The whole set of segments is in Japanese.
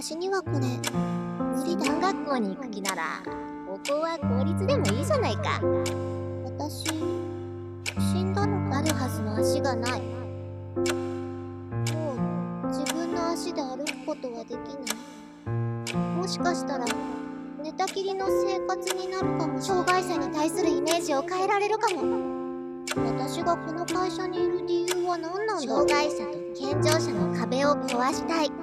私にはこれ無理だ。学校に行く気ならここは公立でもいいじゃないか。私死んだのあるはずの足がない。もう自分の足で歩くことはできない。もしかしたら寝たきりの生活になるかも障害者に対するイメージを変えられるかも。私がこの会社にいる理由は何なんだ障害者と健常者の壁を壊したい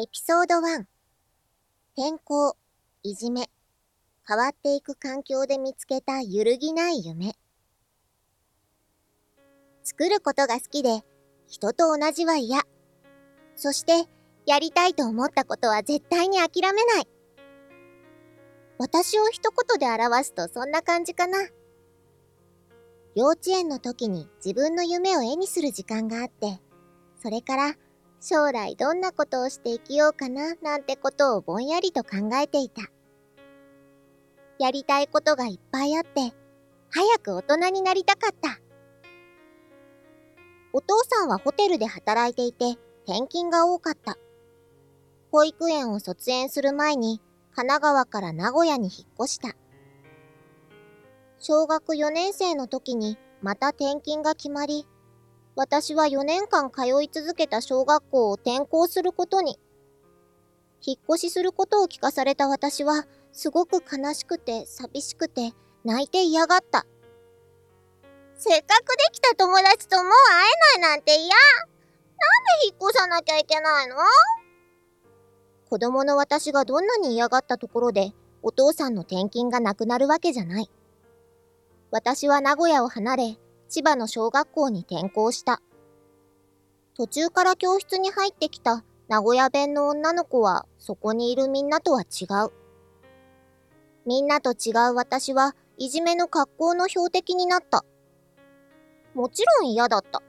エピソード1転校、いじめ、変わっていく環境で見つけた揺るぎない夢。作ることが好きで、人と同じは嫌。そして、やりたいと思ったことは絶対に諦めない。私を一言で表すとそんな感じかな。幼稚園の時に自分の夢を絵にする時間があって、それから将来どんなことをして生きようかななんてことをぼんやりと考えていた。やりたいことがいっぱいあって、早く大人になりたかった。お父さんはホテルで働いていて、転勤が多かった。保育園を卒園する前に、神奈川から名古屋に引っ越した。小学4年生の時にまた転勤が決まり、私は4年間通い続けた小学校を転校することに。引っ越しすることを聞かされた私は、すごく悲しくて寂しくて泣いて嫌がった。せっかくできた友達ともう会えないなんて嫌なんで引っ越さなきゃいけないの？子供の私がどんなに嫌がったところで、お父さんの転勤がなくなるわけじゃない。私は名古屋を離れ、千葉の小学校に転校した。途中から教室に入ってきた名古屋弁の女の子はそこにいるみんなとは違う。みんなと違う私はいじめの格好の標的になった。もちろん嫌だった。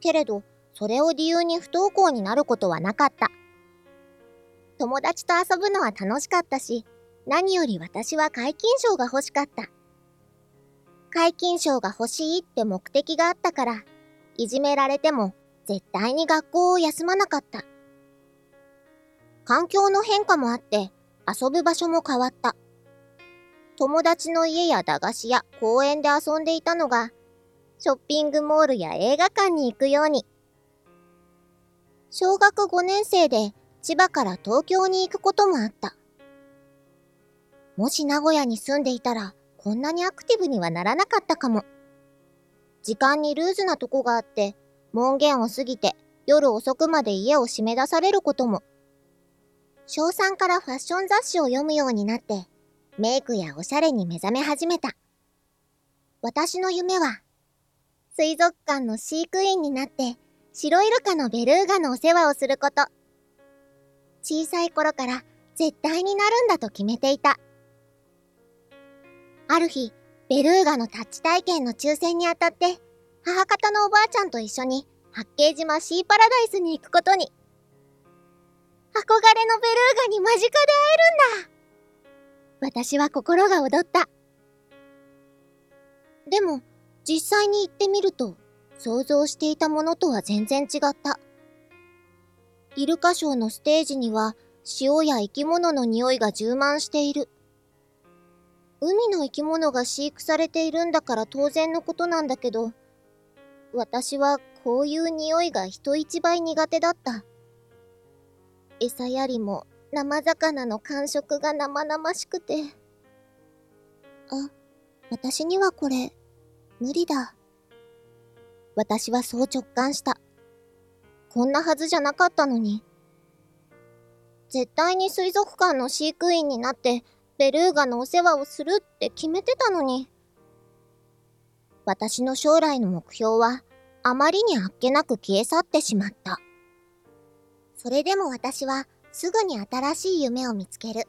けれど、それを理由に不登校になることはなかった。友達と遊ぶのは楽しかったし、何より私は皆勤賞が欲しかった。皆勤賞が欲しいって目的があったから、いじめられても絶対に学校を休まなかった。環境の変化もあって遊ぶ場所も変わった。友達の家や駄菓子屋、公園で遊んでいたのが、ショッピングモールや映画館に行くように。小学5年生で千葉から東京に行くこともあった。もし名古屋に住んでいたら、こんなにアクティブにはならなかったかも。時間にルーズなとこがあって、門限を過ぎて夜遅くまで家を閉め出されることも。小3からファッション雑誌を読むようになって、メイクやおしゃれに目覚め始めた。私の夢は、水族館の飼育員になって、白イルカのベルーガのお世話をすること。小さい頃から絶対になるんだと決めていた。ある日、ベルーガのタッチ体験の抽選にあたって、母方のおばあちゃんと一緒に八景島シーパラダイスに行くことに。憧れのベルーガに間近で会えるんだ私は心が躍った。でも、実際に行ってみると、想像していたものとは全然違った。イルカショーのステージには、塩や生き物の匂いが充満している。海の生き物が飼育されているんだから当然のことなんだけど、私はこういう匂いが人一倍苦手だった。餌やりも生魚の感触が生々しくて。あ、私にはこれ、無理だ。私はそう直感した。こんなはずじゃなかったのに。絶対に水族館の飼育員になってベルーガのお世話をするって決めてたのに。私の将来の目標はあまりにあっけなく消え去ってしまった。それでも私はすぐに新しい夢を見つける。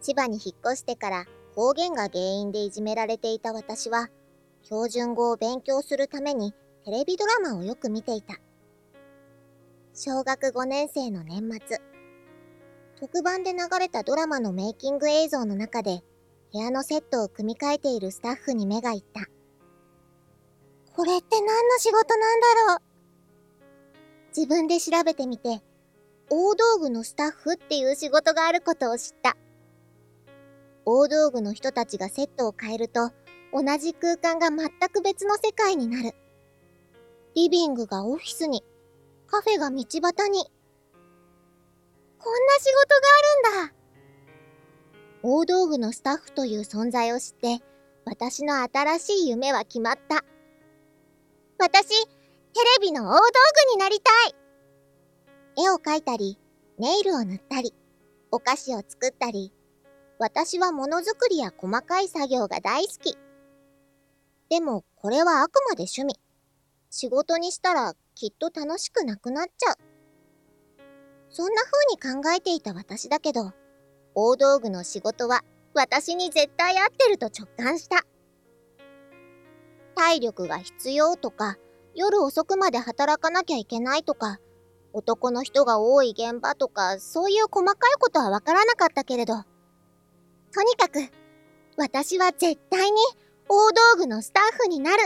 千葉に引っ越してから方言が原因でいじめられていた私は、標準語を勉強するためにテレビドラマをよく見ていた。小学5年生の年末、特番で流れたドラマのメイキング映像の中で部屋のセットを組み替えているスタッフに目がいった。これって何の仕事なんだろう？自分で調べてみて、大道具のスタッフっていう仕事があることを知った。大道具の人たちがセットを変えると、同じ空間が全く別の世界になる。リビングがオフィスに、カフェが道端に。こんな仕事があるんだ。大道具のスタッフという存在を知って、私の新しい夢は決まった。私、テレビの大道具になりたい絵を描いたり、ネイルを塗ったり、お菓子を作ったり、私はものづくりや細かい作業が大好き。でも、これはあくまで趣味。仕事にしたらきっと楽しくなくなっちゃう。そんな風に考えていた私だけど、大道具の仕事は私に絶対合ってると直感した。体力が必要とか、夜遅くまで働かなきゃいけないとか、男の人が多い現場とか、そういう細かいことはわからなかったけれど、とにかく、私は絶対に大道具のスタッフになる。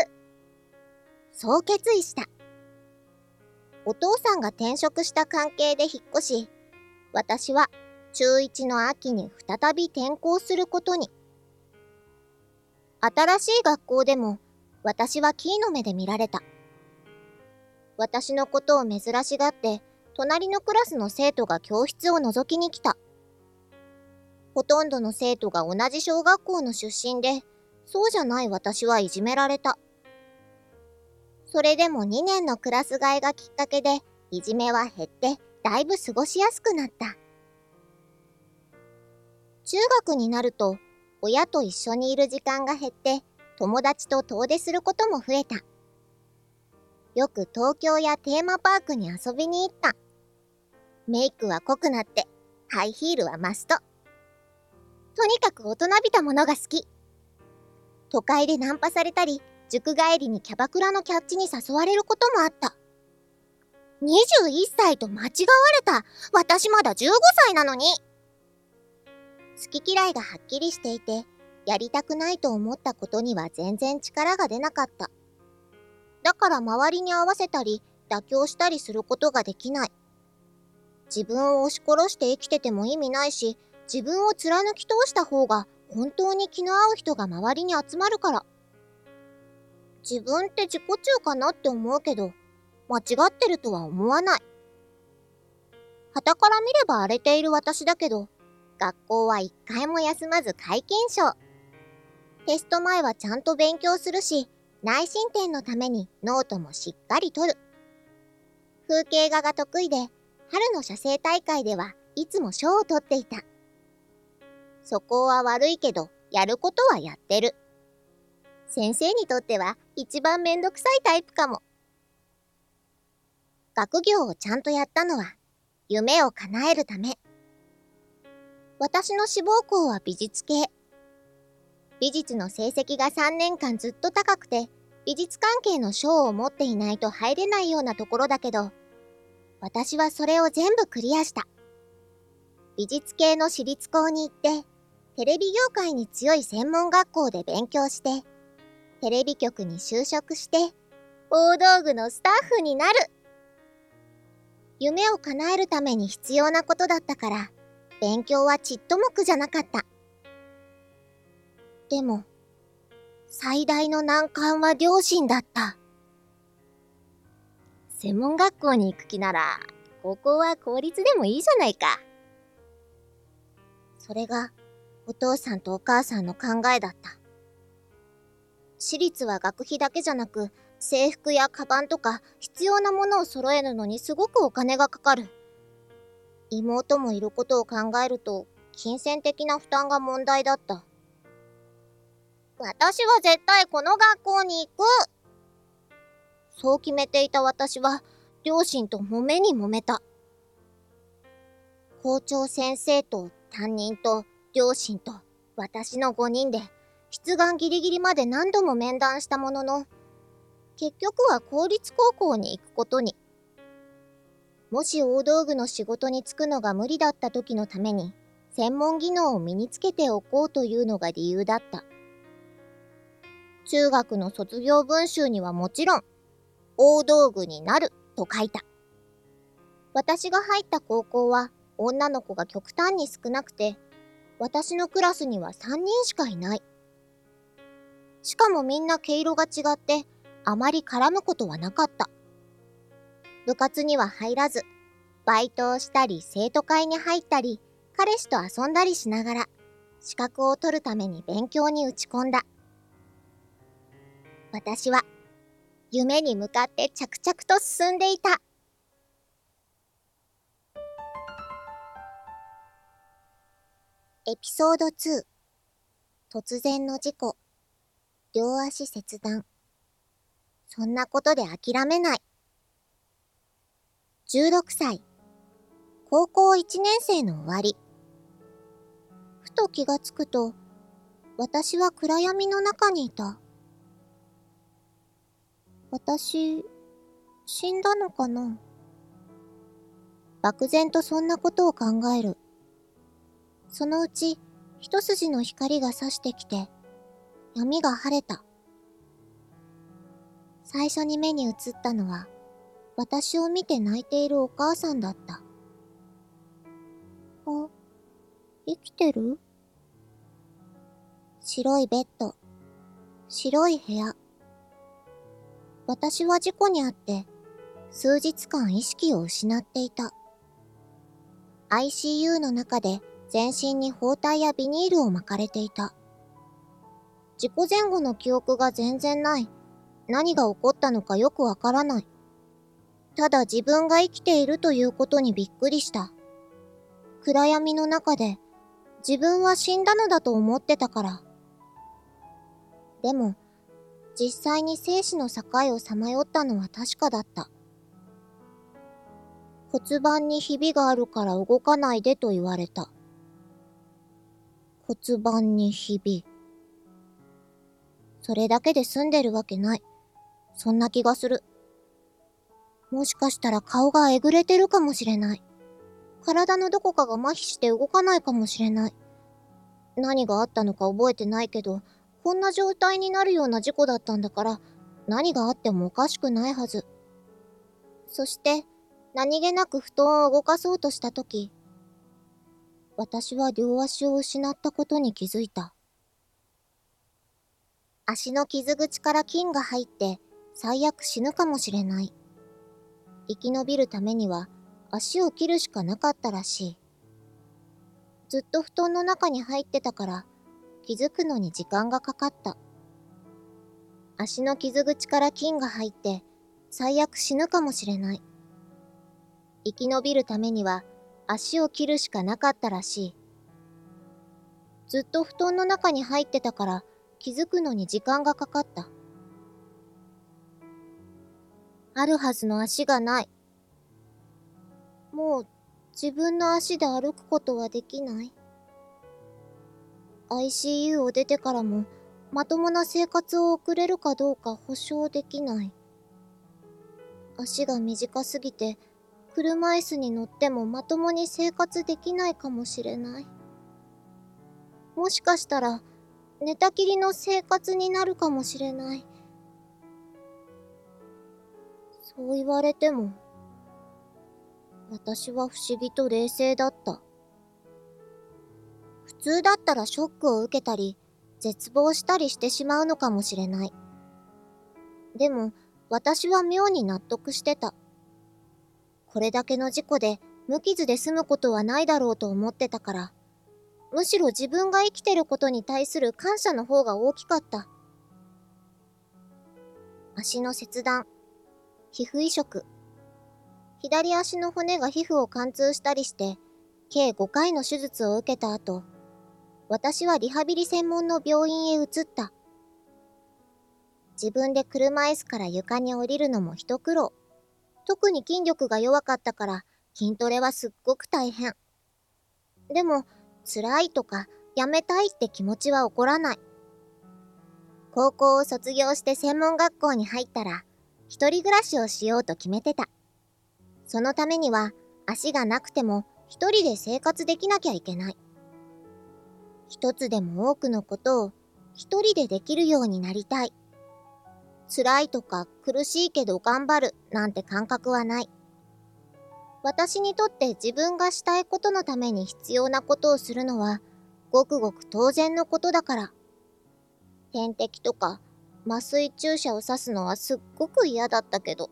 そう決意した。お父さんが転職した関係で引っ越し、私は中1の秋に再び転校することに。新しい学校でも私はキーの目で見られた。私のことを珍しがって、隣のクラスの生徒が教室を覗きに来た。ほとんどの生徒が同じ小学校の出身で、そうじゃない私はいじめられた。それでも2年のクラス替えがきっかけで、いじめは減って、だいぶ過ごしやすくなった。中学になると、親と一緒にいる時間が減って、友達と遠出することも増えた。よく東京やテーマパークに遊びに行った。メイクは濃くなって、ハイヒールはマスト。とにかく大人びたものが好き。都会でナンパされたり、塾帰りにキャバクラのキャッチに誘われることもあった。21歳と間違われた。私まだ15歳なのに。好き嫌いがはっきりしていて、やりたくないと思ったことには全然力が出なかった。だから周りに合わせたり、妥協したりすることができない。自分を押し殺して生きてても意味ないし、自分を貫き通した方が本当に気の合う人が周りに集まるから。自分って自己中かなって思うけど、間違ってるとは思わない。旗から見れば荒れている私だけど、学校は一回も休まず皆勤賞。テスト前はちゃんと勉強するし、内申点のためにノートもしっかり取る。風景画が得意で、春の写生大会ではいつも賞を取っていた。そこは悪いけど、やることはやってる。先生にとっては一番めんどくさいタイプかも。学業をちゃんとやったのは、夢を叶えるため。私の志望校は美術系。美術の成績が3年間ずっと高くて、美術関係の賞を持っていないと入れないようなところだけど、私はそれを全部クリアした。美術系の私立校に行って、テレビ業界に強い専門学校で勉強して、テレビ局に就職して、大道具のスタッフになる。夢を叶えるために必要なことだったから、勉強はちっとも苦じゃなかった。でも、最大の難関は両親だった。専門学校に行く気なら、高校は公立でもいいじゃないか。それが、お父さんとお母さんの考えだった。私立は学費だけじゃなく、制服やカバンとか必要なものを揃えるのにすごくお金がかかる。妹もいることを考えると、金銭的な負担が問題だった。私は絶対この学校に行くそう決めていた私は、両親と揉めに揉めた。校長先生と担任と両親と私の5人で、出願ギリギリまで何度も面談したものの、結局は公立高校に行くことに。もし大道具の仕事に就くのが無理だった時のために、専門技能を身につけておこうというのが理由だった。中学の卒業文集にはもちろん、大道具になると書いた。私が入った高校は女の子が極端に少なくて、私のクラスには3人しかいない。しかもみんな毛色が違って、あまり絡むことはなかった。部活には入らず、バイトをしたり生徒会に入ったり、彼氏と遊んだりしながら、資格を取るために勉強に打ち込んだ。私は、夢に向かって着々と進んでいた。エピソード2突然の事故両足切断。そんなことで諦めない。16歳。高校1年生の終わり。ふと気がつくと私は暗闇の中にいた。私死んだのかな。漠然とそんなことを考える。そのうち一筋の光が差してきて、闇が晴れた。最初に目に映ったのは、私を見て泣いているお母さんだった。あ、生きてる？白いベッド、白い部屋。私は事故にあって、数日間意識を失っていた。ICU の中で全身に包帯やビニールを巻かれていた。事故前後の記憶が全然ない。何が起こったのかよくわからない。ただ自分が生きているということにびっくりした。暗闇の中で自分は死んだのだと思ってたから。でも、実際に生死の境をさまよったのは確かだった。骨盤にひびがあるから動かないでと言われた。骨盤にひび。それだけで済んでるわけない。そんな気がする。もしかしたら顔がえぐれてるかもしれない。体のどこかが麻痺して動かないかもしれない。何があったのか覚えてないけど、こんな状態になるような事故だったんだから、何があってもおかしくないはず。そして、何気なく布団を動かそうとしたとき、私は両足を失ったことに気づいた。足の傷口から菌が入って最悪死ぬかもしれない。生き延びるためには足を切るしかなかったらしい。ずっと布団の中に入ってたから気づくのに時間がかかった。足の傷口から菌が入って最悪死ぬかもしれない。生き延びるためには足を切るしかなかったらしい。ずっと布団の中に入ってたから気づくのに時間がかかった。あるはずの足がない。もう自分の足で歩くことはできない。ICU を出てからもまともな生活を送れるかどうか保証できない。足が短すぎて車椅子に乗ってもまともに生活できないかもしれない。もしかしたら、寝たきりの生活になるかもしれない。そう言われても、私は不思議と冷静だった。普通だったらショックを受けたり、絶望したりしてしまうのかもしれない。でも、私は妙に納得してた。これだけの事故で無傷で済むことはないだろうと思ってたから、むしろ自分が生きてることに対する感謝の方が大きかった。足の切断、皮膚移植、左足の骨が皮膚を貫通したりして、計5回の手術を受けた後、私はリハビリ専門の病院へ移った。自分で車椅子から床に降りるのも一苦労。特に筋力が弱かったから筋トレはすっごく大変。でも、辛いとかやめたいって気持ちは起こらない。高校を卒業して専門学校に入ったら、一人暮らしをしようと決めてた。そのためには足がなくても一人で生活できなきゃいけない。一つでも多くのことを一人でできるようになりたい。辛いとか苦しいけど頑張るなんて感覚はない。私にとって自分がしたいことのために必要なことをするのはごくごく当然のことだから。点滴とか麻酔注射を刺すのはすっごく嫌だったけど。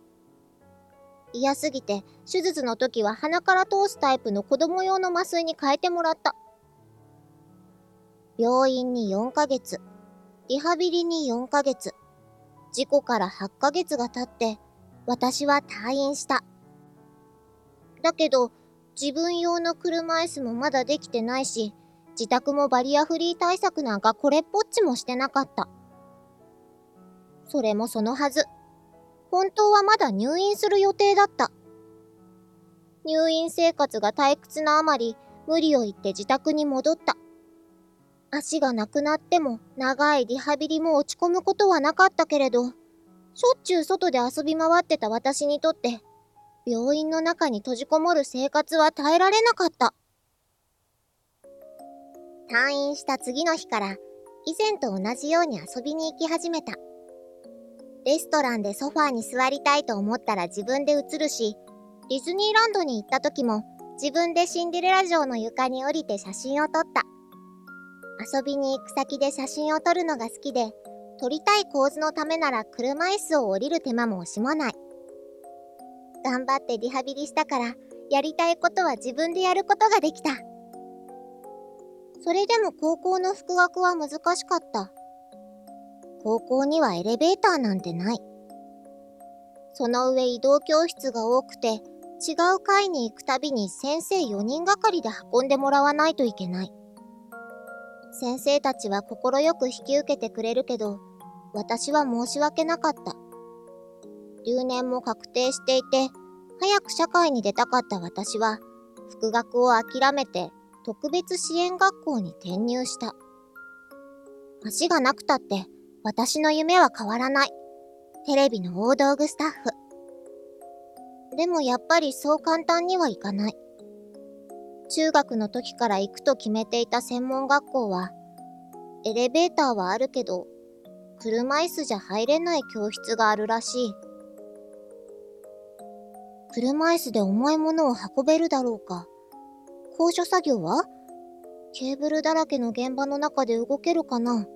嫌すぎて手術の時は鼻から通すタイプの子供用の麻酔に変えてもらった。病院に4ヶ月、リハビリに4ヶ月、事故から8ヶ月が経って、私は退院した。だけど、自分用の車椅子もまだできてないし、自宅もバリアフリー対策なんかこれっぽっちもしてなかった。それもそのはず。本当はまだ入院する予定だった。入院生活が退屈なあまり、無理を言って自宅に戻った。足がなくなっても長いリハビリも落ち込むことはなかったけれど、しょっちゅう外で遊び回ってた私にとって、病院の中に閉じこもる生活は耐えられなかった。退院した次の日から、以前と同じように遊びに行き始めた。レストランでソファーに座りたいと思ったら自分で映るし、ディズニーランドに行った時も自分でシンデレラ城の床に降りて写真を撮った。遊びに行く先で写真を撮るのが好きで、撮りたい構図のためなら車椅子を降りる手間も惜しまない。頑張ってリハビリしたから、やりたいことは自分でやることができた。それでも高校の復学は難しかった。高校にはエレベーターなんてない。その上移動教室が多くて、違う階に行くたびに先生4人がかりで運んでもらわないといけない。先生たちは快く引き受けてくれるけど、私は申し訳なかった。留年も確定していて、早く社会に出たかった私は、復学を諦めて特別支援学校に転入した。足がなくたって、私の夢は変わらない。テレビの大道具スタッフ。でもやっぱりそう簡単にはいかない。中学の時から行くと決めていた専門学校は、エレベーターはあるけど、車椅子じゃ入れない教室があるらしい。車椅子で重いものを運べるだろうか。高所作業は？ケーブルだらけの現場の中で動けるかな？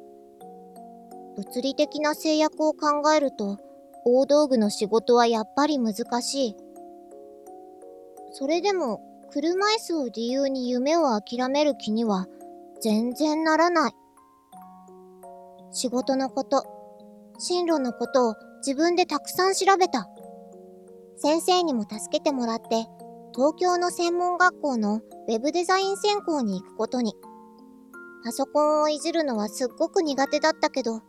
物理的な制約を考えると、大道具の仕事はやっぱり難しい。それでも車椅子を理由に夢を諦める気には全然ならない。仕事のこと、進路のことを自分でたくさん調べた。先生にも助けてもらって、東京の専門学校のウェブデザイン専攻に行くことに。パソコンをいじるのはすっごく苦手だったけど、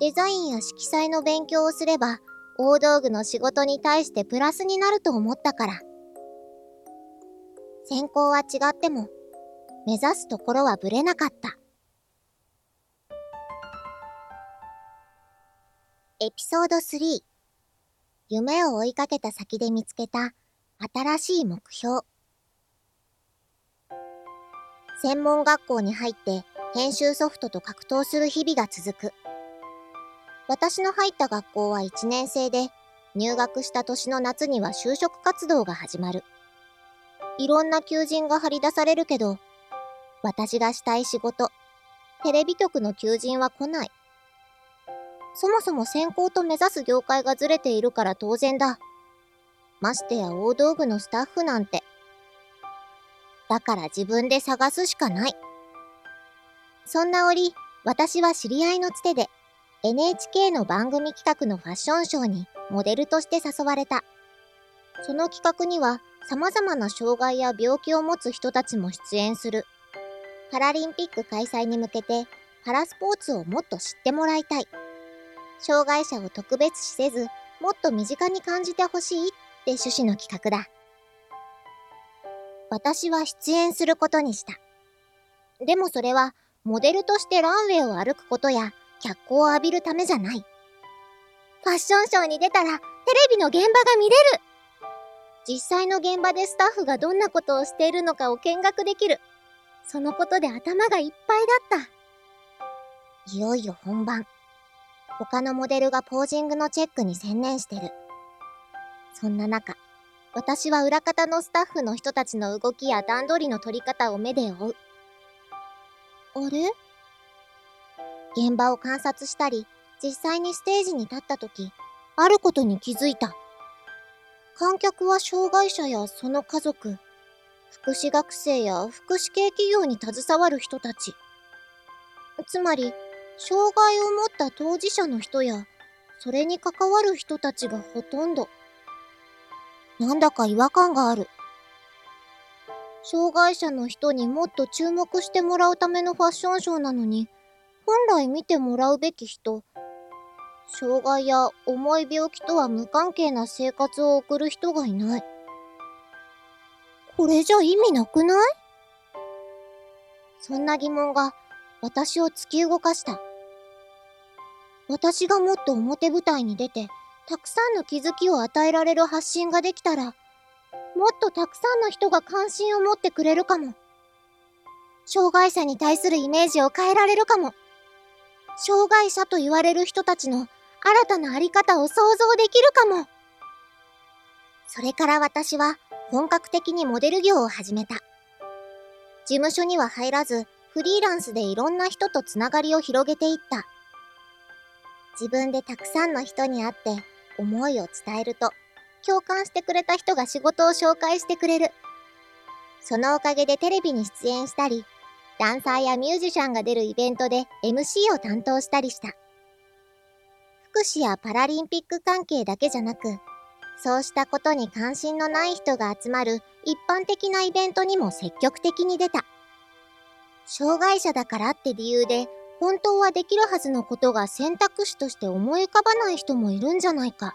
デザインや色彩の勉強をすれば、大道具の仕事に対してプラスになると思ったから。専攻は違っても、目指すところはぶれなかった。エピソード3夢を追いかけた先で見つけた新しい目標。専門学校に入って編集ソフトと格闘する日々が続く。私の入った学校は1年生で入学した年の夏には就職活動が始まる。いろんな求人が張り出されるけど、私がしたい仕事、テレビ局の求人は来ない。そもそも専攻と目指す業界がずれているから当然だ。ましてや大道具のスタッフなんて。だから自分で探すしかない。そんな折、私は知り合いのつてで NHK の番組企画のファッションショーにモデルとして誘われた。その企画には様々な障害や病気を持つ人たちも出演する。パラリンピック開催に向けて、パラスポーツをもっと知ってもらいたい。障害者を特別視せず、もっと身近に感じてほしいって趣旨の企画だ。私は出演することにした。でもそれは、モデルとしてランウェイを歩くことや、脚光を浴びるためじゃない。ファッションショーに出たら、テレビの現場が見れる実際の現場でスタッフがどんなことをしているのかを見学できる。そのことで頭がいっぱいだった。いよいよ本番。他のモデルがポージングのチェックに専念してる。そんな中、私は裏方のスタッフの人たちの動きや段取りの取り方を目で追う。あれ現場を観察したり、実際にステージに立った時、あることに気づいた。観客は障害者やその家族、福祉学生や福祉系企業に携わる人たち。つまり、障害を持った当事者の人や、それに関わる人たちがほとんど。なんだか違和感がある。障害者の人にもっと注目してもらうためのファッションショーなのに、本来見てもらうべき人、障害や重い病気とは無関係な生活を送る人がいない。これじゃ意味なくない？そんな疑問が私を突き動かした。私がもっと表舞台に出て、たくさんの気づきを与えられる発信ができたら、もっとたくさんの人が関心を持ってくれるかも。障害者に対するイメージを変えられるかも。障害者と言われる人たちの新たなあり方を想像できるかも。それから私は本格的にモデル業を始めた。事務所には入らず、フリーランスでいろんな人とつながりを広げていった。自分でたくさんの人に会って思いを伝えると、共感してくれた人が仕事を紹介してくれる。そのおかげでテレビに出演したり、ダンサーやミュージシャンが出るイベントで MC を担当したりした。福祉やパラリンピック関係だけじゃなく、そうしたことに関心のない人が集まる一般的なイベントにも積極的に出た。障害者だからって理由で本当はできるはずのことが選択肢として思い浮かばない人もいるんじゃないか。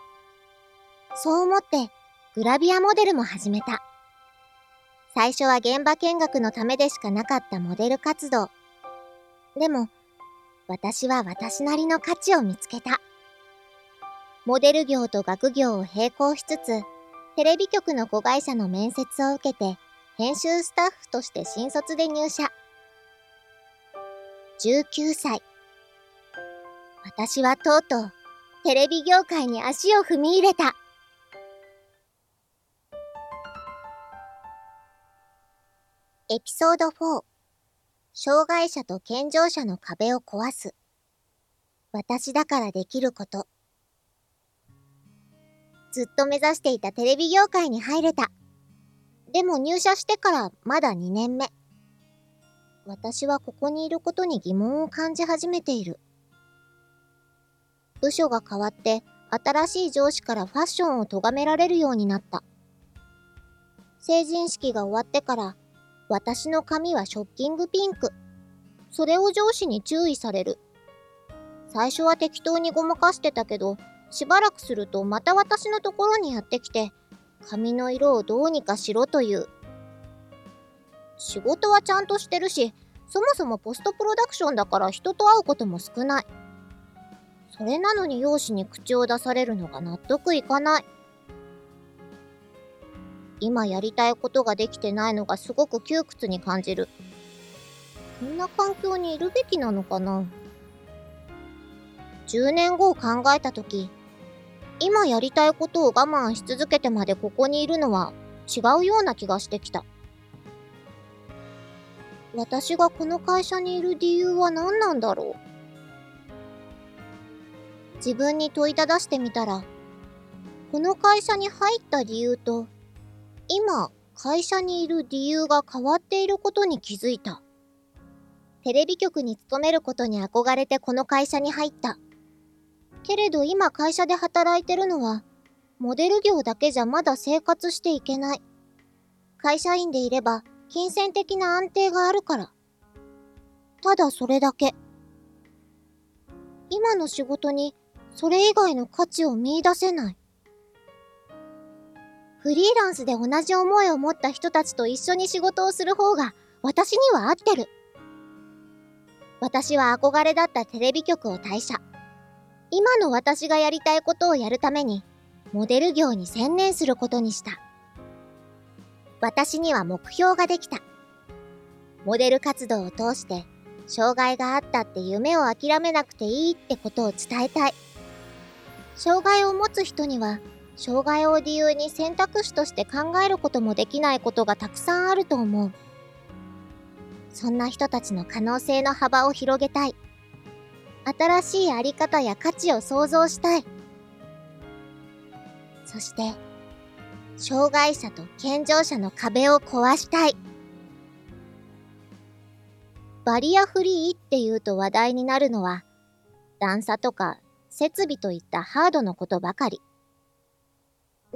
そう思ってグラビアモデルも始めた。最初は現場見学のためでしかなかったモデル活動。でも、私は私なりの価値を見つけた。モデル業と学業を並行しつつ、テレビ局の子会社の面接を受けて、編集スタッフとして新卒で入社。19歳。私はとうとう、テレビ業界に足を踏み入れた。エピソード4障害者と健常者の壁を壊す私だからできることずっと目指していたテレビ業界に入れた。でも入社してからまだ2年目。私はここにいることに疑問を感じ始めている。部署が変わって新しい上司からファッションを咎められるようになった。成人式が終わってから私の髪はショッキングピンク。それを上司に注意される。最初は適当にごまかしてたけど、しばらくするとまた私のところにやってきて、髪の色をどうにかしろという。仕事はちゃんとしてるし、そもそもポストプロダクションだから人と会うことも少ない。それなのに容姿に口を出されるのが納得いかない。今やりたいことができてないのがすごく窮屈に感じる。こんな環境にいるべきなのかな ?10 年後を考えたとき、今やりたいことを我慢し続けてまでここにいるのは違うような気がしてきた。私がこの会社にいる理由は何なんだろう？自分に問いただしてみたら、この会社に入った理由と、今会社にいる理由が変わっていることに気づいた。テレビ局に勤めることに憧れてこの会社に入った。けれど今会社で働いてるのは、モデル業だけじゃまだ生活していけない。会社員でいれば、金銭的な安定があるから。ただそれだけ。今の仕事に、それ以外の価値を見出せない。フリーランスで同じ思いを持った人たちと一緒に仕事をする方が、私には合ってる。私は憧れだったテレビ局を退社。今の私がやりたいことをやるために、モデル業に専念することにした。私には目標ができた。モデル活動を通して障害があったって夢を諦めなくていいってことを伝えたい。障害を持つ人には障害を理由に選択肢として考えることもできないことがたくさんあると思う。そんな人たちの可能性の幅を広げたい。新しいあり方や価値を創造したい。そして、障害者と健常者の壁を壊したい。バリアフリーって言うと話題になるのは、段差とか設備といったハードのことばかり。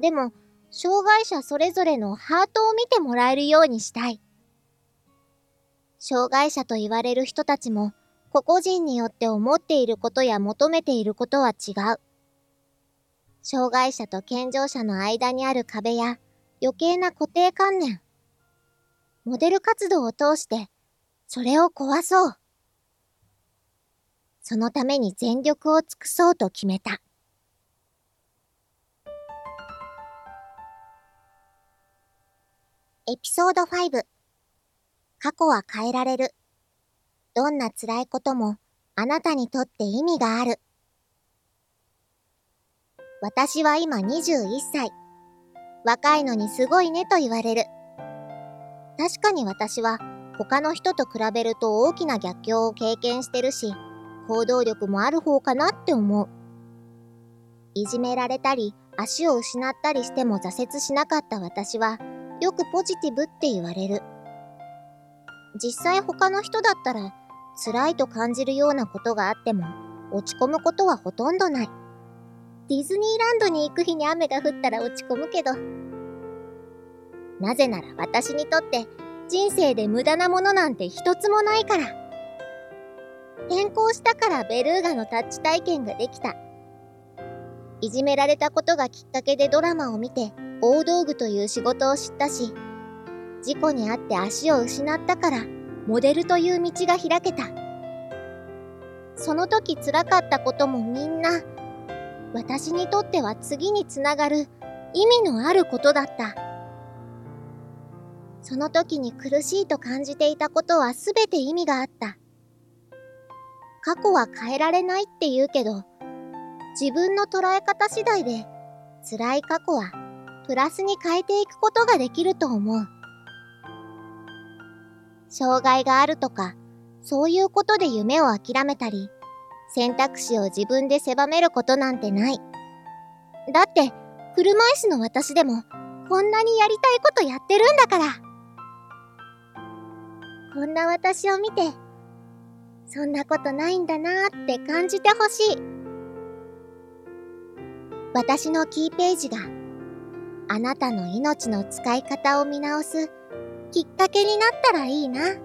でも、障害者それぞれのハートを見てもらえるようにしたい。障害者と言われる人たちも、個々人によって思っていることや求めていることは違う。障害者と健常者の間にある壁や余計な固定観念。モデル活動を通して、それを壊そう。そのために全力を尽くそうと決めた。エピソード5過去は変えられる。どんな辛いこともあなたにとって意味がある。私は今21歳。若いのにすごいねと言われる。確かに私は他の人と比べると大きな逆境を経験してるし、行動力もある方かなって思う。いじめられたり、足を失ったりしても挫折しなかった私は、よくポジティブって言われる。実際他の人だったら辛いと感じるようなことがあっても落ち込むことはほとんどない。ディズニーランドに行く日に雨が降ったら落ち込むけど。なぜなら私にとって人生で無駄なものなんて一つもないから。転校したからベルーガのタッチ体験ができた。いじめられたことがきっかけでドラマを見て大道具という仕事を知ったし、事故に遭って足を失ったから、モデルという道が開けた。その時辛かったこともみんな、私にとっては次につながる意味のあることだった。その時に苦しいと感じていたことは全て意味があった。過去は変えられないって言うけど、自分の捉え方次第で辛い過去はプラスに変えていくことができると思う。障害があるとか、そういうことで夢を諦めたり、選択肢を自分で狭めることなんてない。だって、車椅子の私でも、こんなにやりたいことやってるんだから。こんな私を見て、そんなことないんだなーって感じてほしい。私のキーページがあなたの命の使い方を見直すきっかけになったらいいな。